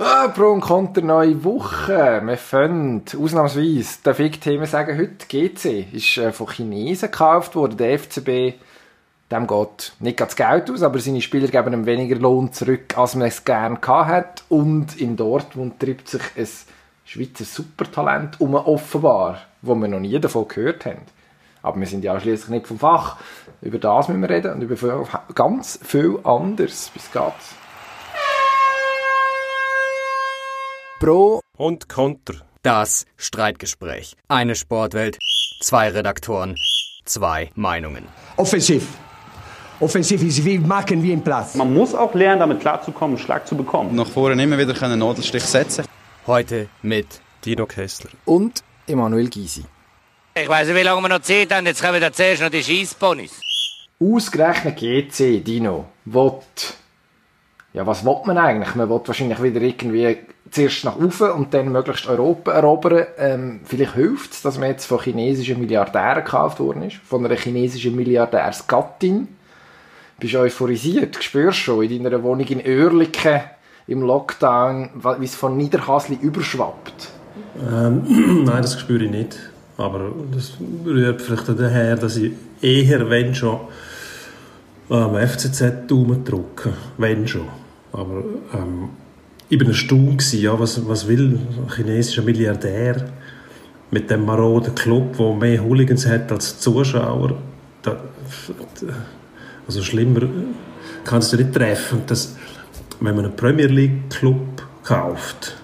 Ah, Pro und Konter neue Woche. Wir fangen ausnahmsweise, darf ich Themen sagen, heute GC ist äh, von Chinesen gekauft worden. Der FCB, dem geht nicht das Geld aus, aber seine Spieler geben ihm weniger Lohn zurück, als man es gerne hat. Und in Dortmund treibt sich ein Schweizer Supertalent um, offenbar, wo wir noch nie davon gehört haben. Aber wir sind ja schließlich nicht vom Fach. Über das müssen wir reden und über ganz viel anderes. Bis geht's. Pro und Konter. Das Streitgespräch. Eine Sportwelt, zwei Redaktoren, zwei Meinungen. Offensiv. Offensiv ist wie machen wie im Platz. Man muss auch lernen, damit klarzukommen, einen Schlag zu bekommen. Nach vorne immer wieder einen Nadelstich setzen. Heute mit Dino Kessler und Emanuel Gysi. Ich weiß nicht, wie lange wir noch Zeit haben. Jetzt kommen wir zuerst noch die Scheissponys. Ausgerechnet GC, Dino, will ja, was will man eigentlich? Man will wahrscheinlich wieder irgendwie zuerst nach oben und dann möglichst Europa erobern. Ähm, vielleicht hilft es, dass man jetzt von chinesischen Milliardären gekauft worden ist, von einer chinesischen Milliardärsgattin. Bist euphorisiert? Spürst schon in deiner Wohnung in Oerlikon im Lockdown, wie es von Niederhasli überschwappt? Ähm, nein, das spüre ich nicht. Aber das rührt vielleicht daher, dass ich eher, wenn schon, am FCZ Daumen drücken. Wenn schon. Aber ähm, ich war erstaunt, ja, was, was will ein chinesischer Milliardär mit dem maroden Club, der mehr Hooligans hat als Zuschauer. Da, also schlimmer kannst du nicht treffen, dass, wenn man einen Premier League Club kauft,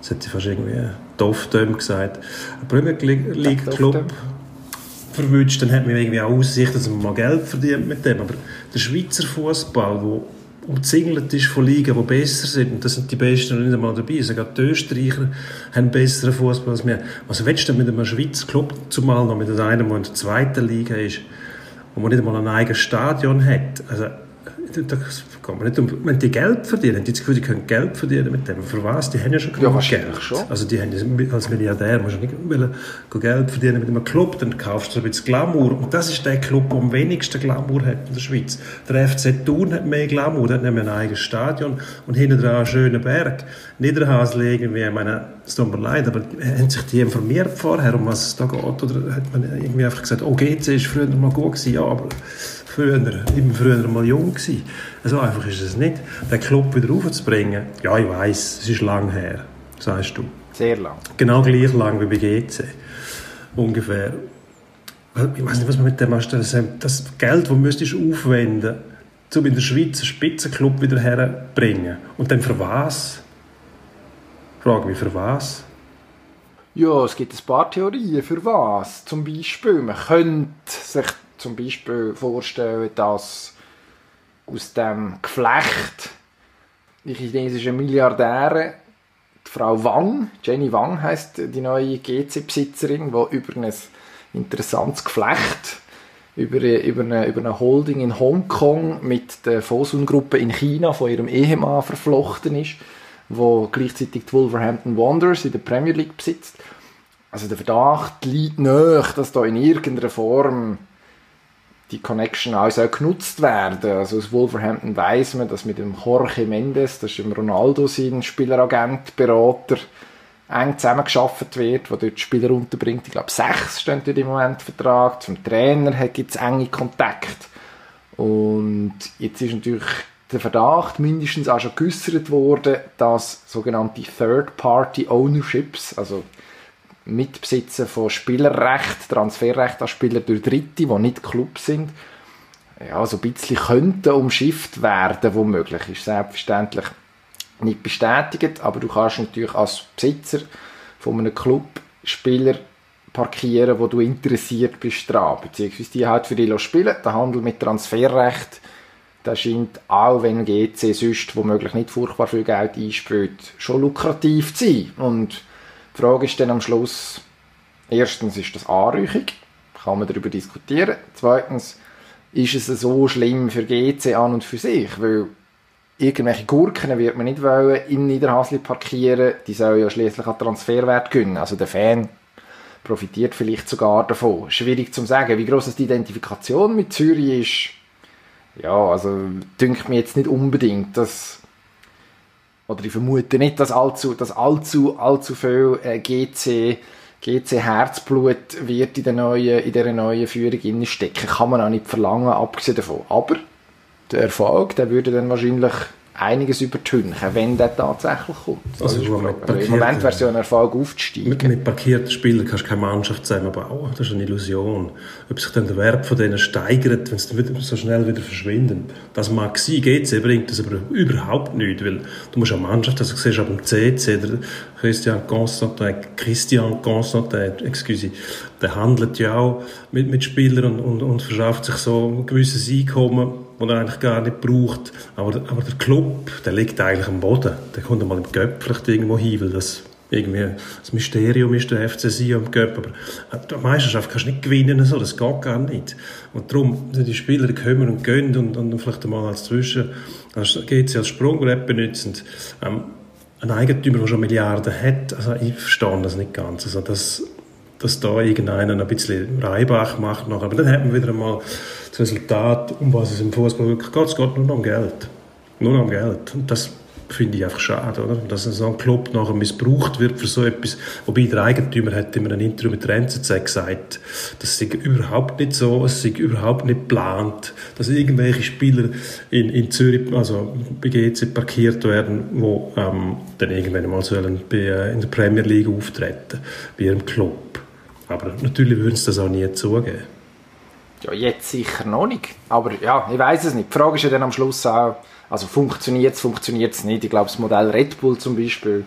das hat sie fast irgendwie Dofdöm gesagt, ein Premier League Club verwünscht, dann hat man irgendwie auch Aussicht, dass man mal Geld verdient mit dem. Aber der Schweizer Fußball, der umzingelt ist von Ligen, die besser sind. Und das sind die Besten noch nicht einmal dabei. Sogar die Österreicher haben besseren Fußball als wir. Was willst du denn mit einem Schweizer Club, zumal noch mit einem, der in der zweiten Liga ist, wo man nicht einmal ein eigenes Stadion hat? Also, da geht man nicht um, wenn die Geld verdienen, die das Gefühl, die können Geld verdienen mit dem. Für was? Die haben ja schon genug ja, Geld. Schon. Also die haben als Milliardär musst du nicht wollen, Geld verdienen mit einem Club, dann kaufst du ein bisschen Glamour. Und das ist der Club, der am wenigsten Glamour hat in der Schweiz. Der FC Thun hat mehr Glamour, der hat nämlich ein eigenes Stadion und hinten dran einen schönen Berg. Niederhasle irgendwie, ich meine, es tut mir leid, aber haben sich die informiert vorher, um was es da geht? Oder hat man irgendwie einfach gesagt, oh, GC ist früher mal gut gewesen, ja, aber früher, immer früher mal jung gewesen. So einfach ist es nicht. Den Club wieder aufzubringen, ja, ich weiß, es ist lang her, sagst du. Sehr lang. Genau gleich lang wie bei GC. Ungefähr. Ich weiß nicht, was man mit dem anstellen Das Geld, das müsstest du aufwenden, um in der Schweiz einen Spitzenclub wieder herzubringen. Und dann für was? Frage mich, für was? Ja, es gibt ein paar Theorien. Für was? Zum Beispiel, man könnte sich zum Beispiel vorstellen, dass aus dem Geflecht die chinesischen Milliardäre die Frau Wang, Jenny Wang heißt die neue GC-Besitzerin, die über ein interessantes Geflecht über, über, eine, über eine Holding in Hongkong mit der Fosun-Gruppe in China von ihrem Ehemann verflochten ist, wo gleichzeitig die Wolverhampton Wanderers in der Premier League besitzt. Also der Verdacht liegt nahe, dass da in irgendeiner Form die Connection auch soll genutzt werden. Also aus Wolverhampton weiß man, dass mit dem Jorge Mendes, das ist im Ronaldo sein Spieleragent, Berater, eng zusammengeschafft wird, wo dort die Spieler unterbringt. Ich glaube, sechs stehen dort im Moment Vertrag. Zum Trainer gibt es enge Kontakt. Und jetzt ist natürlich der Verdacht mindestens auch schon geäußert worden, dass sogenannte Third-Party-Ownerships, also Mitbesitzen von Spielerrecht, Transferrecht an Spieler durch Dritte, die nicht Club sind, ja, so ein bisschen könnten umschifft werden, womöglich. Ist selbstverständlich nicht bestätigt, aber du kannst natürlich als Besitzer von einem Club Spieler parkieren, wo du interessiert bist dran, beziehungsweise die halt für dich spielen. Der Handel mit Transferrecht, der scheint auch, wenn GC sonst womöglich nicht furchtbar viel Geld einspielt, schon lukrativ zu sein. Und die Frage ist dann am Schluss, erstens ist das anrüchig, kann man darüber diskutieren. Zweitens, ist es so schlimm für GC an und für sich, weil irgendwelche Gurken wird man nicht wollen in Niederhasli parkieren, die sollen ja schließlich an Transferwert gönnen. Also der Fan profitiert vielleicht sogar davon. Schwierig zu sagen, wie groß die Identifikation mit Zürich ist. Ja, also dünkt mir jetzt nicht unbedingt, dass oder ich vermute nicht, dass allzu, dass allzu, allzu viel äh, GC, GC Herzblut wird in der neuen, in dieser neuen Führung stecken. Kann man auch nicht verlangen, abgesehen davon. Aber der Erfolg, der würde dann wahrscheinlich einiges übertünchen, wenn der tatsächlich kommt. Also, Frage. Im Moment wäre es ja ein Erfolg aufzusteigen. Mit, mit parkierten Spielern kannst du keine Mannschaft zusammenbauen. Das ist eine Illusion. Ob sich dann der Wert von denen steigert, wenn sie dann wieder so schnell wieder verschwinden. Das mag sein, GC bringt das aber überhaupt nicht, weil du musst eine Mannschaft, also du siehst ab dem CC, der Christian Constantin, Christian Constantin, excuse, der handelt ja auch mit, mit Spielern und, und, und verschafft sich so ein gewisses Einkommen, das er eigentlich gar nicht braucht. Aber, aber der Club, der liegt eigentlich am Boden. Der kommt einmal im Göpp vielleicht irgendwo hin, weil das irgendwie das Mysterium ist der FC Sion im Göpp. Aber die Meisterschaft kannst du nicht gewinnen, so. das geht gar nicht. Und darum, die Spieler kommen und gehen und, und vielleicht einmal als Zwischen, also geht als Sprungbrett benutzen. Ähm, ein Eigentümer, der schon Milliarden hat, also ich verstehe das nicht ganz. Also das, dass da irgendeiner ein bisschen Reibach macht. Noch. Aber dann hat man wieder einmal das Resultat, um was es im Fußball wirklich geht. Es geht nur noch um Geld. Nur noch um Geld. Und das finde ich einfach schade, oder? Dass so ein Club nachher missbraucht wird für so etwas. Wobei der Eigentümer hat in einem Interview mit der NZZ gesagt, das sei überhaupt nicht so, es sei überhaupt nicht geplant, dass irgendwelche Spieler in, in Zürich, also bei GC parkiert werden, wo ähm, dann irgendwann mal sollen bei, äh, in der Premier League auftreten, bei ihrem Club. Aber natürlich würden sie das auch nie zugeben. Ja, jetzt sicher noch nicht. Aber ja, ich weiß es nicht. Die Frage ist ja dann am Schluss auch, also funktioniert es, funktioniert es nicht. Ich glaube, das Modell Red Bull zum Beispiel,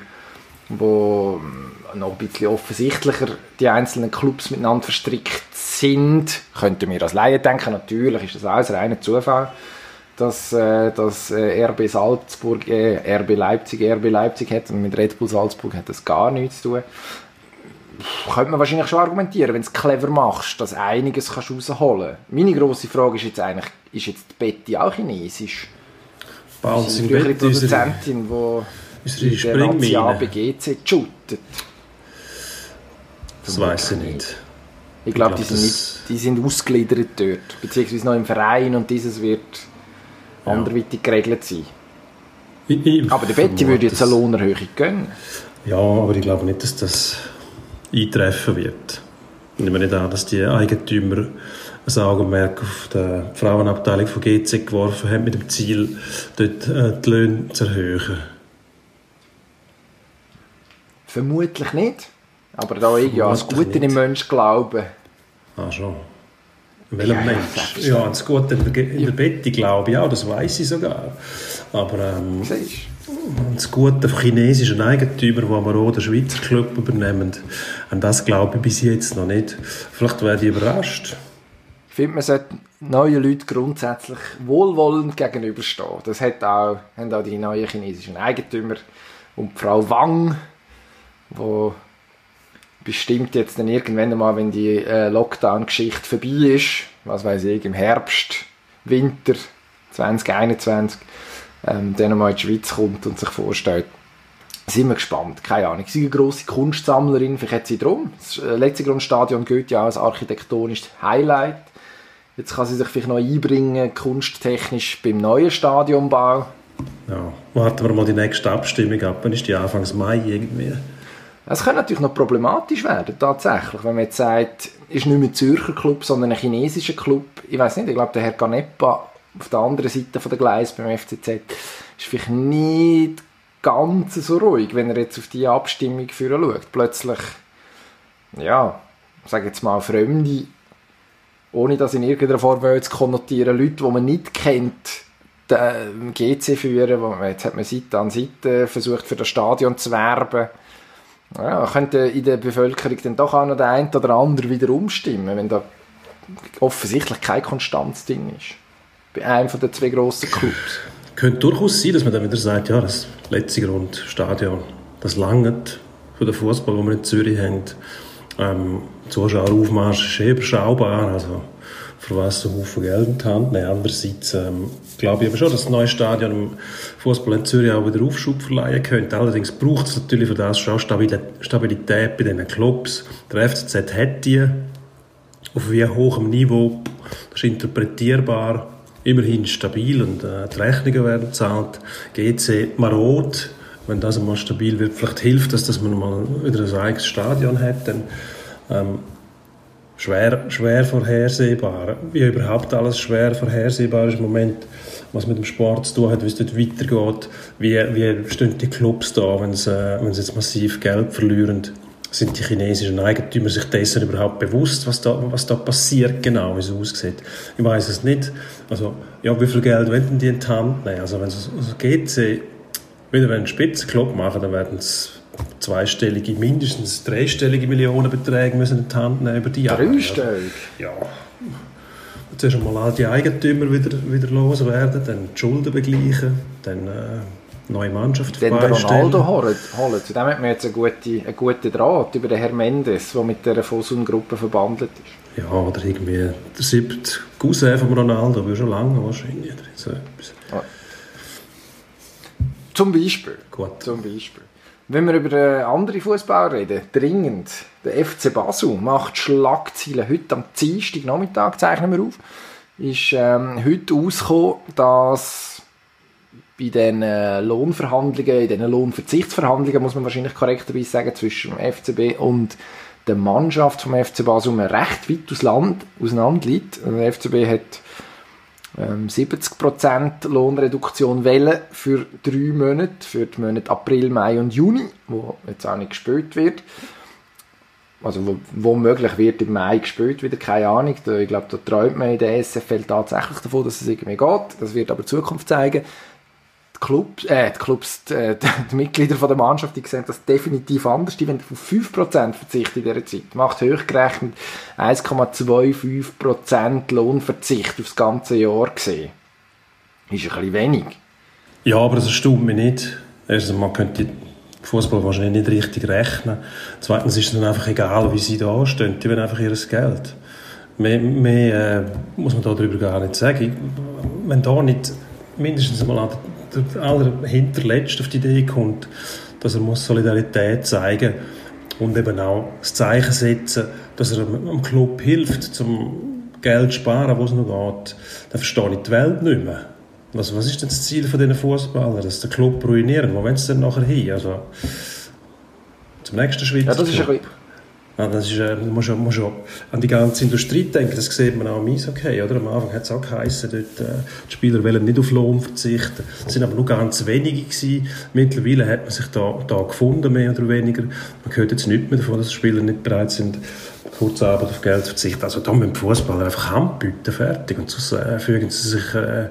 wo ähm, noch ein bisschen offensichtlicher die einzelnen Clubs miteinander verstrickt sind, könnte mir als Laie denken, natürlich ist das alles reiner Zufall, dass, äh, dass äh, RB Salzburg, äh, RB Leipzig, RB Leipzig hat und mit Red Bull Salzburg hat das gar nichts zu tun könnte man wahrscheinlich schon argumentieren, wenn du es clever machst, dass einiges kannst rausholen kannst. Meine grosse Frage ist jetzt eigentlich, ist jetzt die Betty auch chinesisch? Bei uns ist im sie eine Bett unsere, Produzentin, die in der Nazi Springmine. ABGC shootet? Das weiß ich nicht. Ich glaube, die, sind nicht- die sind ausgegliedert dort, beziehungsweise noch im Verein und dieses wird anderweitig geregelt sein. Ich, ich Aber der Betty würde jetzt eine. Lohnerhöhung gönnen. Ja, aber ich glaube nicht, dass das eintreffen wird. Ich nehme nicht an, dass die Eigentümer ein Augenmerk auf die Frauenabteilung von GC geworfen haben, mit dem Ziel, dort äh, die Löhne zu erhöhen. Vermutlich nicht. Aber da ich ja Vermutlich Gute im nicht. Mensch glaube, Ah, schon. Welcher Ja, Mensch? Ja, ans Gute in der, in der Betty glaube ich auch, das weiß ich sogar. Aber ähm, siehst das Gute von chinesischen Eigentümern, die aber auch den Schweizer Club übernehmen, an das glaube ich bis jetzt noch nicht. Vielleicht werde ich überrascht. Ich finde, man sollte neuen Leuten grundsätzlich wohlwollend gegenüberstehen. Das hat auch, haben auch die neuen chinesischen Eigentümer und die Frau Wang, wo bestimmt jetzt dann irgendwann mal, wenn die äh, Lockdown-Geschichte vorbei ist, was weiß ich, im Herbst, Winter 2021, ähm, dann mal in die Schweiz kommt und sich vorstellt, sind wir gespannt. Keine Ahnung. Sie ist eine grosse Kunstsammlerin, vielleicht hat sie drum. Das äh, Letzigrundstadion gilt ja als architektonisches Highlight. Jetzt kann sie sich vielleicht noch einbringen, kunsttechnisch beim neuen Stadionbau. Ja, warten wir mal die nächste Abstimmung ab. Wann ist die Anfangs Mai irgendwie? Es könnte natürlich noch problematisch werden, tatsächlich. Wenn man jetzt sagt, ist nicht mehr ein Zürcher Club, sondern ein chinesischer Club. Ich weiß nicht, ich glaube, der Herr Ganepa auf der anderen Seite der Gleis beim FCZ ist vielleicht nicht ganz so ruhig, wenn er jetzt auf die Abstimmung führen schaut. Plötzlich, ja, sage jetzt mal, Fremde, ohne das in irgendeiner Form zu konnotieren, Leute, die man nicht kennt, den GC führen, wo jetzt hat man Seite an Seite versucht, für das Stadion zu werben. Ja, könnte in der Bevölkerung dann doch auch noch der ein oder andere wieder umstimmen, wenn da offensichtlich keine Konstanz drin ist. Bei einem den zwei grossen Clubs. Könnte durchaus sein, dass man dann wieder sagt, ja, das letzte Grundstadion, das langt für den Fußball, den wir in Zürich haben. Ähm, Zuschaueraufmarsch ist eh überschaubar, also für was so Haufen Geld in die Hand nehmen. Andererseits ähm, glaube ich aber schon, dass das neue Stadion im Fußball in Zürich auch wieder Aufschub verleihen könnte. Allerdings braucht es natürlich für das schon Stabil- Stabilität bei diesen Clubs. Der FCZ hat die auf wie hohem Niveau, das ist interpretierbar, immerhin stabil und äh, die Rechnungen werden bezahlt. GC marot, wenn das einmal stabil wird, vielleicht hilft das, dass man mal wieder ein eigenes Stadion hat, dann ähm, schwer, schwer vorhersehbar. Wie überhaupt alles schwer vorhersehbar ist im Moment, was mit dem Sport zu tun hat, wie es dort weitergeht, wie, wie stehen die Clubs da, wenn sie, äh, wenn sie jetzt massiv Geld verlieren. Sind die chinesischen Eigentümer sich dessen überhaupt bewusst, was da, was da passiert genau, wie es aussieht? Ich weiß es nicht. Also, ja, wie viel Geld wollen die in die Hand nehmen? Also, wenn es also geht, sie wieder einen Spitzenclub machen, dann werden es zweistellige, mindestens dreistellige Millionenbeträge müssen in die Hand nehmen über die Jahre. Dreistellig? Ja. Zuerst einmal all die Eigentümer wieder, wieder loswerden, dann die Schulden begleichen, dann äh, neue Mannschaft den. Ronaldo holen. holen. Zu dem hat man jetzt einen guten, einen guten Draht über den Herr Mendes, der mit der Fosun-Gruppe verbandelt ist. Ja, oder irgendwie der siebte Cousin von Ronaldo, aber schon lange wahrscheinlich. oder So etwas. Zum Beispiel. Gut. Zum Beispiel. Wenn wir über andere Fußballer reden, dringend. Der FC Basel macht Schlagzeilen heute am Dienstag Nachmittag, zeichnen wir auf. Ist ähm, heute ausgekommen, dass bei den äh, Lohnverhandlungen, in den Lohnverzichtsverhandlungen, muss man wahrscheinlich korrekterweise sagen, zwischen dem FCB und der Mannschaft vom FC Basel man recht weit auseinander liegt. Der FCB hat ähm, 70% Lohnreduktion wählen für drei Monate, für die Monate April, Mai und Juni, wo jetzt auch nicht gespielt wird. Also wo, wo möglich wird im Mai gespielt wieder, keine Ahnung. Ich glaube, da träumt man in der SFL tatsächlich davon, dass es irgendwie geht. Das wird aber die Zukunft zeigen. Die Clubs, äh, die, Clubs die, äh, die Mitglieder von der Mannschaft, die sehen das definitiv anders. Die wollen auf 5% verzichten in dieser Zeit. Macht hochgerechnet 1,25% Lohnverzicht aufs ganze Jahr gesehen. Ist ein bisschen wenig. Ja, aber das erstaunt mich nicht. Erstens mal könnte Fußball wahrscheinlich nicht richtig rechnen. Zweitens ist es dann einfach egal, wie sie da stehen. Die wollen einfach ihr Geld. Mehr, mehr äh, muss man darüber gar nicht sagen. Wenn da nicht mindestens mal an der, der allerhinterletzt auf die Idee kommt, dass er muss Solidarität zeigen und eben auch das Zeichen setzen, dass er am Club hilft, zum Geld zu sparen, wo es noch geht, dann verstehe ich die Welt nicht mehr. Was, was ist denn das Ziel von diesen Fußballern? Dass den Club ruinieren? Wo wollen sie denn nachher hin? Also, zum nächsten Schritt. Ja, das ist ein das ist, äh, man muss schon, muss an die ganze Industrie denken, das sieht man auch im Eishockey, oder? Am Anfang hat es auch geheißen, dort, äh, die Spieler wollen nicht auf Lohn verzichten. Es sind aber nur ganz wenige gewesen. Mittlerweile hat man sich da, da gefunden, mehr oder weniger. Man hört jetzt nicht mehr davon, dass die Spieler nicht bereit sind, Kurzarbeit auf Geld zu verzichten. Also da müssen Fußballer einfach Hand bieten, fertig. Und sonst äh, fügen sie sich äh,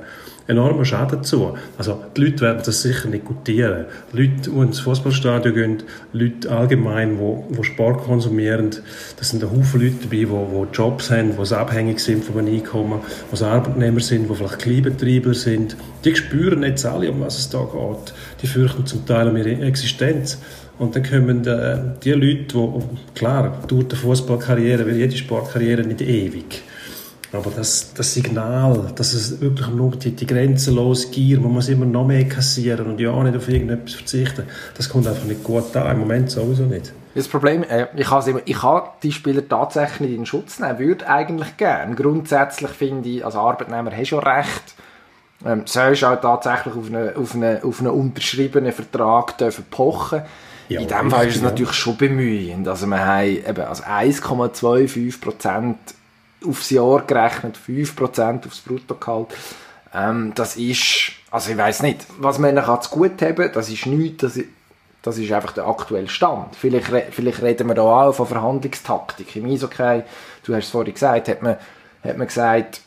enormen Schaden zu. Also die Leute werden das sicher nicht gutieren. Leute, die ins Fußballstadion gehen, Leute allgemein, die, Sport konsumieren, das sind ein Haufen Leute dabei, die, Jobs haben, die abhängig sind von einem Einkommen, die Arbeitnehmer sind, die vielleicht Kleinbetriebler sind. Die spüren jetzt alle, um was es da geht. Die fürchten zum Teil um ihre Existenz. Und dann kommen äh, die Leute, die, klar, durch die Fußballkarriere, wie jede Sportkarriere, nicht ewig. Aber das, das Signal, dass es wirklich nur die, die grenzenlose Gier, man muss immer noch mehr kassieren und ja nicht auf irgendetwas verzichten, das kommt einfach nicht gut an. Im Moment sowieso nicht. Das Problem, äh, ich, has immer, ich kann die Spieler tatsächlich nicht in Schutz nehmen, würde eigentlich gern. Grundsätzlich finde ich, als Arbeitnehmer hast schon recht, ähm, sollst auch tatsächlich auf einen, auf einen, auf einen unterschriebenen Vertrag dürfen pochen. Ja, in dem Fall ist es ja. natürlich schon bemühend. Also wir haben eben also 1,25% aufs Jahr gerechnet, 5% aufs Bruttogehalt. Ähm, das ist, also ich weiß nicht, was man kann zu gut haben, das ist nichts, das, i- das ist einfach der aktuelle Stand. Vielleicht, vielleicht reden wir da auch von Verhandlungstaktik. Im Eishockey, du hast es vorhin gesagt, hat man, hat man gesagt,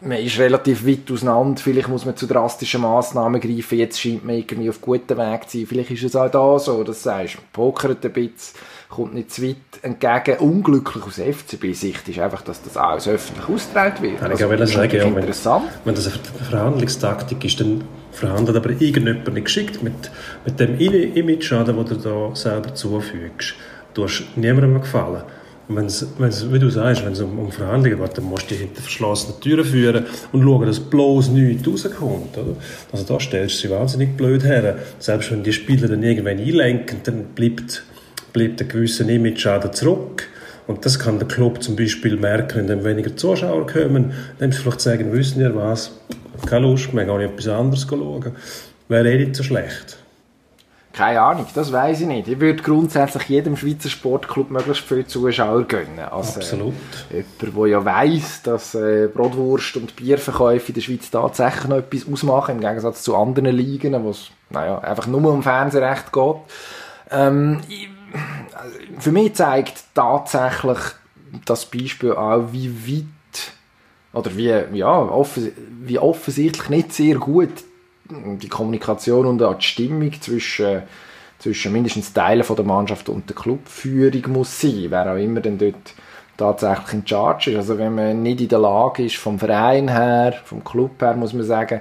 man ist relativ weit auseinander, vielleicht muss man zu drastischen Massnahmen greifen, jetzt scheint man irgendwie auf gutem Weg zu sein. Vielleicht ist es auch da so, dass du sagst, man pokert ein bisschen, kommt nicht zu weit entgegen. Unglücklich aus FCB-Sicht ist einfach, dass das alles öffentlich ausgetragen wird. Ja, ich will das ist sagen, ja, wenn, interessant. wenn das eine Ver- Verhandlungstaktik ist, dann verhandelt aber irgendjemand nicht geschickt mit, mit dem I- Image-Schaden, den du da selber zufügst. Du hast niemandem gefallen. Wenn's, wenn's, wie du sagst, wenn es um, um Verhandlungen geht, dann musst du die hinter verschlossenen Türen führen und schauen, dass bloß nichts rauskommt. Oder? Also da stellst du sie wahnsinnig blöd her. Selbst wenn die Spieler dann irgendwann einlenken, dann bleibt, bleibt ein gewisser Image-Schaden zurück. Und das kann der Club zum Beispiel merken, wenn dann weniger Zuschauer kommen, dann sie vielleicht sagen, wissen ihr was, keine Lust mehr, gehe ich etwas anderes schauen. Wäre eh nicht so schlecht. Keine Ahnung, das weiß ich nicht. Ich würde grundsätzlich jedem Schweizer Sportclub möglichst viele Zuschauer gönnen. Also, Absolut. Äh, jemand, der ja weiss, dass äh, Brotwurst und Bierverkäufe in der Schweiz tatsächlich noch etwas ausmachen, im Gegensatz zu anderen Ligen, wo es naja, einfach nur um Fernsehrecht geht. Ähm, ich, also, für mich zeigt tatsächlich das Beispiel auch, wie weit oder wie, ja, offens wie offensichtlich nicht sehr gut die Kommunikation und auch die Stimmung zwischen, zwischen mindestens Teilen von der Mannschaft und der Clubführung muss sein, wer auch immer denn dort tatsächlich in Charge ist. Also wenn man nicht in der Lage ist, vom Verein her, vom Club her, muss man sagen,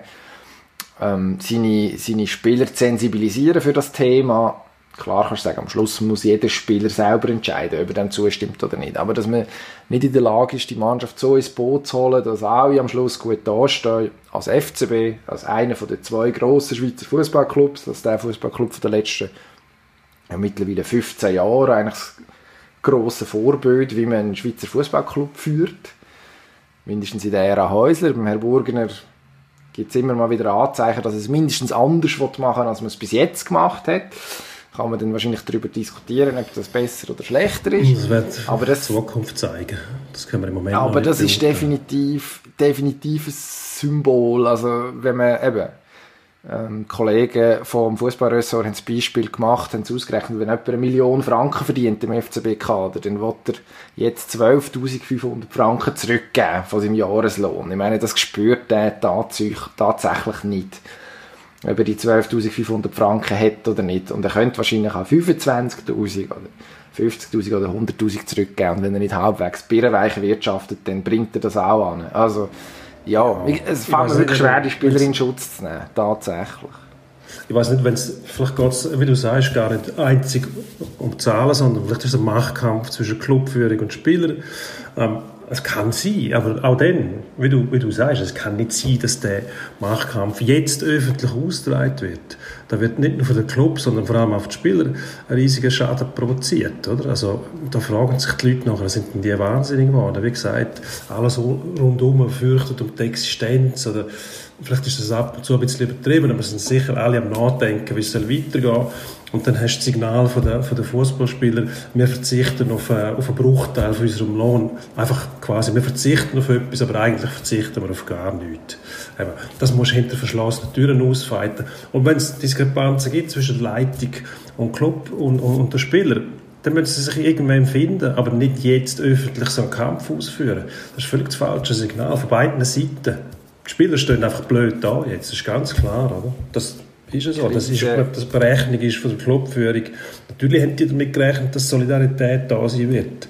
ähm, seine, seine Spieler zu sensibilisieren für das Thema, Klar kannst du sagen, am Schluss muss jeder Spieler selber entscheiden, ob er dem zustimmt oder nicht. Aber dass man nicht in der Lage ist, die Mannschaft so ins Boot zu holen, dass alle am Schluss gut dastehen, als FCB, als einer den zwei grossen Schweizer Fußballclubs, das der Fußballclub der letzten ja, mittlerweile 15 Jahre, eigentlich das grosse Vorbild, wie man einen Schweizer Fußballclub führt. Mindestens in der Ära Häusler. Beim Herrn Burgener gibt es immer mal wieder Anzeichen, dass es mindestens anders machen will, als man es bis jetzt gemacht hat kann man dann wahrscheinlich darüber diskutieren, ob das besser oder schlechter ist. Das wird aber das, die Zukunft zeigen. Das können wir im Moment Aber das ist definitiv, definitiv ein Symbol. Also wenn man eben ähm, Kollegen vom Fußballressort haben das Beispiel gemacht, haben es ausgerechnet, wenn jemand eine Million Franken verdient im FCB-Kader, dann will er jetzt 12'500 Franken zurückgeben von seinem Jahreslohn. Ich meine, das spürt er tatsächlich nicht ob er die 12.500 Franken hat oder nicht. Und er könnte wahrscheinlich auch 25.000 oder 50.000 oder 100.000 zurückgeben. Und wenn er nicht halbwegs birrenweich wirtschaftet, dann bringt er das auch an. Also, ja, ja es fällt wirklich schwer, die Spieler in Schutz zu nehmen. Tatsächlich. Ich weiß nicht, wenn es, vielleicht geht es, wie du sagst, gar nicht einzig um Zahlen, sondern vielleicht ist es ein Machtkampf zwischen Clubführung und Spieler. Ähm, es kann sein, aber auch dann, wie du, wie du sagst, es kann nicht sein, dass der Machtkampf jetzt öffentlich ausgetragen wird. Da wird nicht nur von den Club, sondern vor allem auf die Spieler ein riesiger Schaden provoziert. Oder? Also, da fragen sich die Leute nachher, sind denn die wahnsinnig geworden? Wie gesagt, alles rundum fürchtet um die Existenz oder vielleicht ist das ab und zu ein bisschen übertrieben, aber es sind sicher alle am Nachdenken, wie es weitergehen soll. Und dann hast du das Signal von den, von den Fußballspielern, wir verzichten auf, äh, auf einen Bruchteil von unserem Lohn. Einfach quasi, wir verzichten auf etwas, aber eigentlich verzichten wir auf gar nichts. Eben, das musst du hinter verschlossenen Türen ausfeiten. Und wenn es Diskrepanzen gibt zwischen Leitung und Club und, und, und den Spielern, dann müssen sie sich irgendwann finden, aber nicht jetzt öffentlich so einen Kampf ausführen. Das ist völlig das falsche Signal von beiden Seiten. Die Spieler stehen einfach blöd da jetzt, das ist ganz klar, oder? Das ist es so. Das ist, ob das Berechnung ist von der Clubführung. Natürlich haben die damit gerechnet, dass Solidarität da sein wird.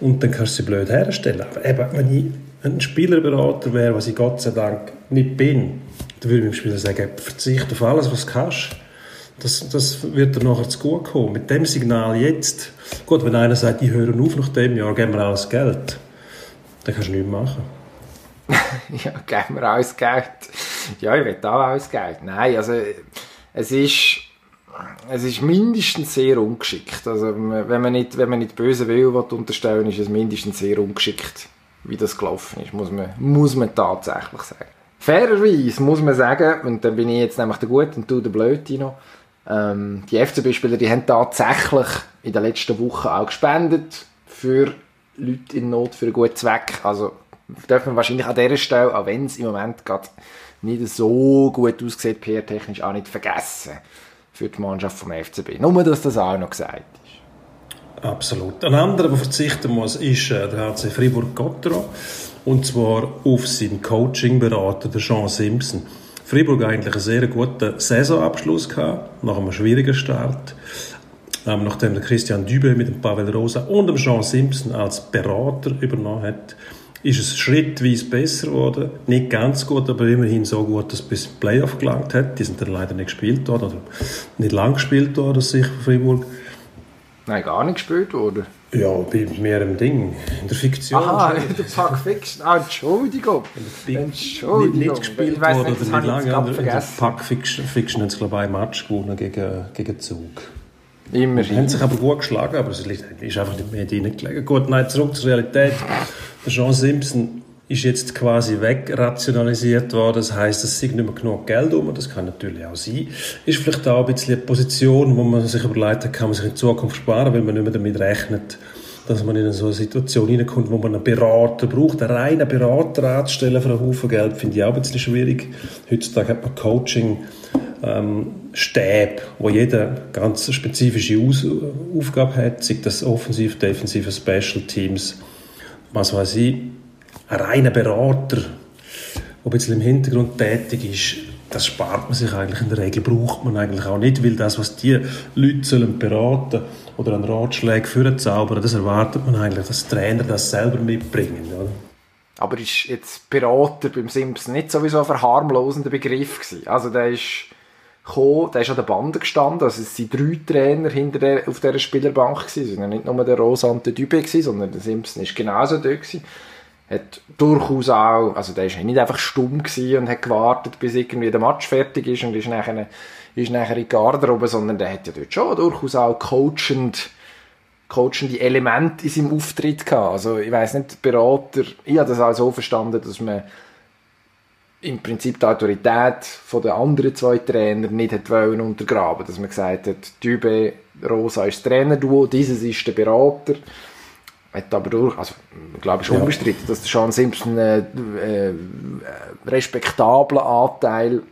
Und dann kannst du sie blöd herstellen. Aber eben, wenn ich ein Spielerberater wäre, was ich Gott sei Dank nicht bin, dann würde ich dem Spieler sagen, verzichte auf alles, was du kannst. Das, das wird dir nachher zu gut kommen. Mit dem Signal jetzt, gut, wenn einer sagt, ich höre auf nach dem Jahr, geben wir alles Geld, dann kannst du nichts machen. ja, geben wir alles Geld. Ja, ich will auch alles Geld. Nein, also es ist, es ist mindestens sehr ungeschickt. Also wenn man nicht, wenn man nicht böse will, unterstellen ist es mindestens sehr ungeschickt, wie das gelaufen ist, muss man, muss man tatsächlich sagen. Fairerweise muss man sagen, und dann bin ich jetzt nämlich der Gute und du der Blöde noch, ähm, die FCB-Spieler, die haben tatsächlich in den letzten Wochen auch gespendet für Leute in Not, für einen guten Zweck. Also dürfen wir wahrscheinlich an dieser Stelle, auch wenn es im Moment gerade nicht so gut aussieht, PR-technisch auch nicht vergessen für die Mannschaft vom FCB. Nur, dass das auch noch gesagt ist. Absolut. Ein anderer, der verzichten muss, ist äh, der HC Fribourg-Gotteron. Und zwar auf seinen Coaching-Berater, der Jean Simpson. Fribourg eigentlich einen sehr guten Saisonabschluss gehabt, nach einem schwierigen Start. Ähm, nachdem der Christian Dübe mit dem Pavel Rosa und dem Jean Simpson als Berater übernommen hat, ist es schrittweise besser geworden. Nicht ganz gut, aber immerhin so gut, dass es bis Playoff gelangt hat. Die sind dann leider nicht gespielt worden, oder nicht lang gespielt worden, sicher von Freiburg. Nein, gar nicht gespielt worden. Ja, bei mehr im Ding, in der Fiktion. Aha, in der Pack Fiction. Ah, Entschuldigung. Entschuldigung. Nicht, nicht gespielt worden oder nicht lange. In der Pack Fiction, Fiction haben sie, glaube ich, ein Match gewonnen gegen, gegen Zug. Immerhin. Haben sich aber gut geschlagen, aber es ist einfach nicht mehr reingelegen. Gut, nein, zurück zur Realität. Jean Simpson ist jetzt quasi wegrationalisiert worden. Das heißt, es ist nicht mehr genug Geld um. Das kann natürlich auch sein. Ist vielleicht auch ein bisschen eine Position, wo man sich überlegt kann man sich in Zukunft sparen, weil man nicht mehr damit rechnet, dass man in so eine Situation hineinkommt, wo man einen Berater braucht. Einen reinen Berater anzustellen für einen Haufen Geld, finde ich auch ein bisschen schwierig. Heutzutage hat man Coaching, ähm, Stäbe, wo jeder ganz spezifische Aus Aufgabe hat, sei das offensiv, defensive Special Teams, was weiß ich. Ein reiner Berater, der ein bisschen im Hintergrund tätig ist, das spart man sich eigentlich in der Regel, braucht man eigentlich auch nicht, weil das, was die Leute sollen beraten oder einen Ratschlag für zaubern, das erwartet man eigentlich, dass Trainer das selber mitbringen. Oder? Aber ist jetzt Berater beim Simpson nicht sowieso ein verharmlosender Begriff gewesen? Also der ist gekommen, der ist an der Bande gestanden, also es sind drei Trainer hinter der, auf dieser Spielerbank gewesen, es waren nicht nur der Rosa und der Dübe gewesen, sondern der Simpson ist genauso dort gewesen. Hat durchaus auch, also der ist nicht einfach stumm gewesen und hat gewartet, bis irgendwie der Match fertig ist und ist nachher, ist nachher in die Garderobe, sondern der hat ja dort schon durchaus auch coachend, coachende Elemente in seinem Auftritt gehabt. Also ich weiß nicht, Berater, ich habe das auch so verstanden, dass man im Prinzip die Autorität von den anderen zwei Trainern nicht hat wollen untergraben, dass man gesagt hat, Dübe, Rosa ist das Trainerduo, dieses ist der Berater. Hat aber durch, also glaube ich, unbestritten, dass der Sean Simpson einen äh, respektablen Anteil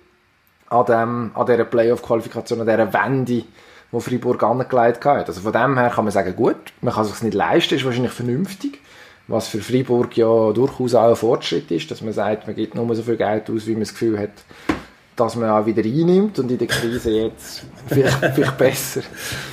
an, dem, an dieser Playoff-Qualifikation, an dieser Wende, die Freiburg angelegt hat. Also von dem her kann man sagen, gut, man kann es sich nicht leisten, ist wahrscheinlich vernünftig, was für Freiburg ja durchaus auch ein Fortschritt ist, dass man sagt, man gibt nur so viel Geld aus, wie man das Gefühl hat, dass man auch wieder einnimmt und in der Krise jetzt vielleicht, vielleicht besser,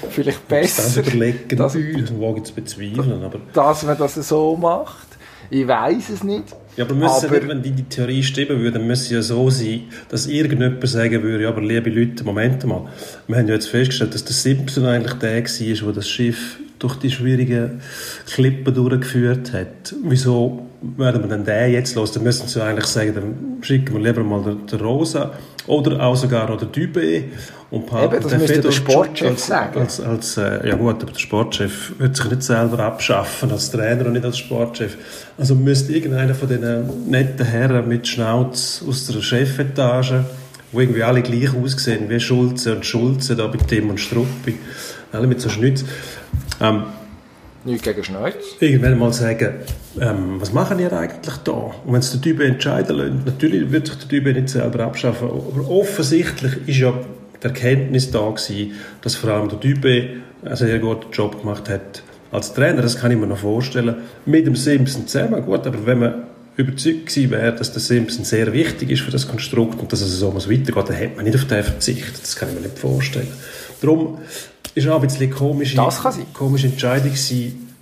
vielleicht besser, das überlegen, dass, das wage ich zu bezweifeln, aber dass man das so macht. Ich weiß es nicht. Ja, aber, müssen aber wenn die, die Theorie stimmen würde, dann müsste ja so sein, dass irgendjemand sagen würde, aber liebe Leute, Moment mal, wir haben ja jetzt festgestellt, dass der Simpson eigentlich der war, der das Schiff durch die schwierigen Klippen durchgeführt hat. Wieso werden wir denn den jetzt los? Dann müssen sie eigentlich sagen, dann schicken wir lieber mal den, den Rosa oder auch sogar den Dübe und Eben, das müsste der Sportchef als, sagen. Als, als, äh, ja gut, aber der Sportchef wird sich nicht selber abschaffen als Trainer und nicht als Sportchef. Also müsste irgendeiner von diesen netten Herren mit Schnauz aus der Chefetage, wo irgendwie alle gleich aussehen wie Schulze und Schulze da bei Tim und Struppi, alle mit so Schnitz, ähm, Nichts gegen Schneuz. Irgendwann mal sagen, ähm, was machen ihr eigentlich da? Und wenn es der Typ entscheiden lässt, natürlich wird sich der Typ nicht selber abschaffen, aber offensichtlich ist ja die Erkenntnis da gewesen, dass vor allem der Typ einen sehr guten Job gemacht hat als Trainer, das kann ich mir noch vorstellen, mit dem Simpson zusammen. Gut, aber wenn man überzeugt gewesen wäre, dass der Simpson sehr wichtig ist für das Konstrukt und dass es so muss weitergehen, dann hätte man nicht auf den verzichtet. Das kann ich mir nicht vorstellen. Darum ist auch ein bisschen komische, das kann sein. komische Entscheidung gewesen,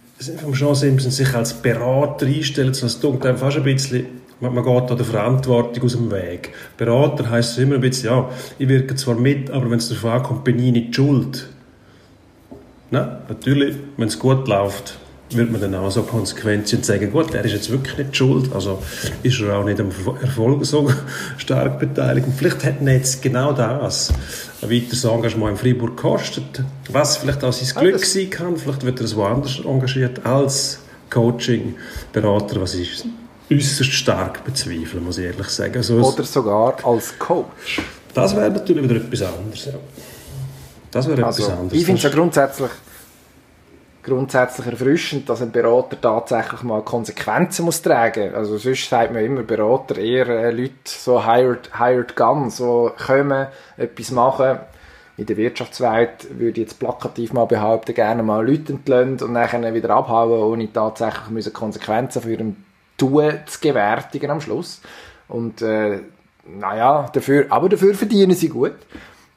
vom Jean Simpson sich als Berater einstellen zu lassen. Das tut einem fast ein bisschen, man geht da der Verantwortung aus dem Weg. Berater heisst immer ein bisschen, ja, ich wirke zwar mit, aber wenn es darauf ankommt, bin ich nicht schuld. Nein, natürlich, wenn es gut läuft, wird man dann auch so konsequent sein und sagen, gut, er ist jetzt wirklich nicht schuld, also ist er auch nicht am Erfolg so stark beteiligt. Und vielleicht hat ihn jetzt genau das ein weiteres Engagement in Freiburg gekostet, was vielleicht auch sein Glück sein kann, vielleicht wird er es woanders engagiert als Coaching-Berater, was ich äußerst stark bezweifle, muss ich ehrlich sagen. Also Oder sogar als Coach. Das wäre natürlich wieder etwas anderes, ja. Das wäre Also, etwas anderes. ich finde es ja grundsätzlich, grundsätzlich erfrischend, dass ein Berater tatsächlich mal Konsequenzen muss tragen. Also sonst sagt man immer Berater eher äh, Leute so hired, hired gun, so kommen, etwas machen. In der Wirtschaftswelt würde ich jetzt plakativ mal behaupten, gerne mal Leute entlöhnt und dann wieder abhauen, ohne tatsächlich müssen Konsequenzen für ihrem Tun zu gewärtigen am Schluss. Und äh, naja, dafür, aber dafür verdienen sie gut.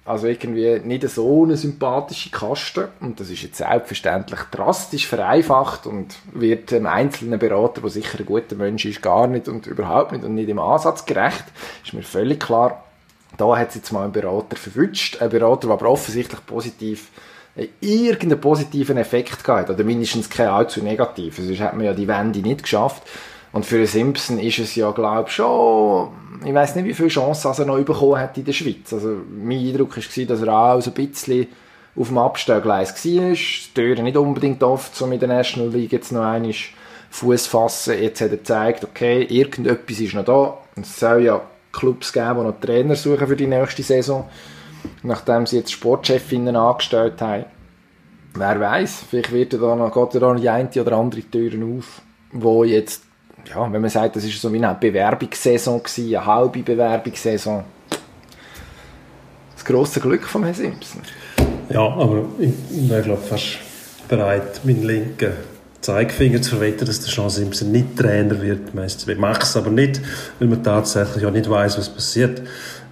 Also irgendwie nicht so eine sympathische Kaste. Und das ist jetzt selbstverständlich drastisch vereinfacht und wird einem einzelnen Berater, der sicher ein guter Mensch ist, gar nicht und überhaupt nicht und nicht im Ansatz gerecht. Ist mir völlig klar. Da hat es jetzt mal einen Berater verwünscht. Ein Berater, der aber offensichtlich positiv äh, irgendeinen positiven Effekt gehabt oder mindestens keinen allzu negativen. Sonst hat man ja die Wende nicht geschafft. Und für den Simpson ist es ja, glaube ich, schon, ich weiß nicht, wie viele Chancen er noch bekommen hat in der Schweiz. Also mein Eindruck war, dass er auch so ein bisschen auf dem Abstellgleis war. Die Türen nicht unbedingt oft, so mit der National League jetzt noch einmal Fuß fassen. Jetzt hat er gezeigt, okay, irgendetwas ist noch da. Es soll ja Clubs geben, die noch Trainer suchen für die nächste Saison. Nachdem sie jetzt Sportchefinnen angestellt haben. Wer weiß, vielleicht wird da noch, geht da noch die eine oder andere Türen auf, wo jetzt, ja, wenn man sagt, das ist so wie eine Bewerbungssaison gewesen, eine halbe Bewerbungssaison. Das grosse Glück von Herrn Simpson. Ja, aber ich wäre, glaube fast bereit, meinen linken Zeigefinger zu verwetten, dass der Jean Simpson nicht Trainer wird SCB. Mache es aber nicht, weil man tatsächlich ja nicht weiß, was passiert.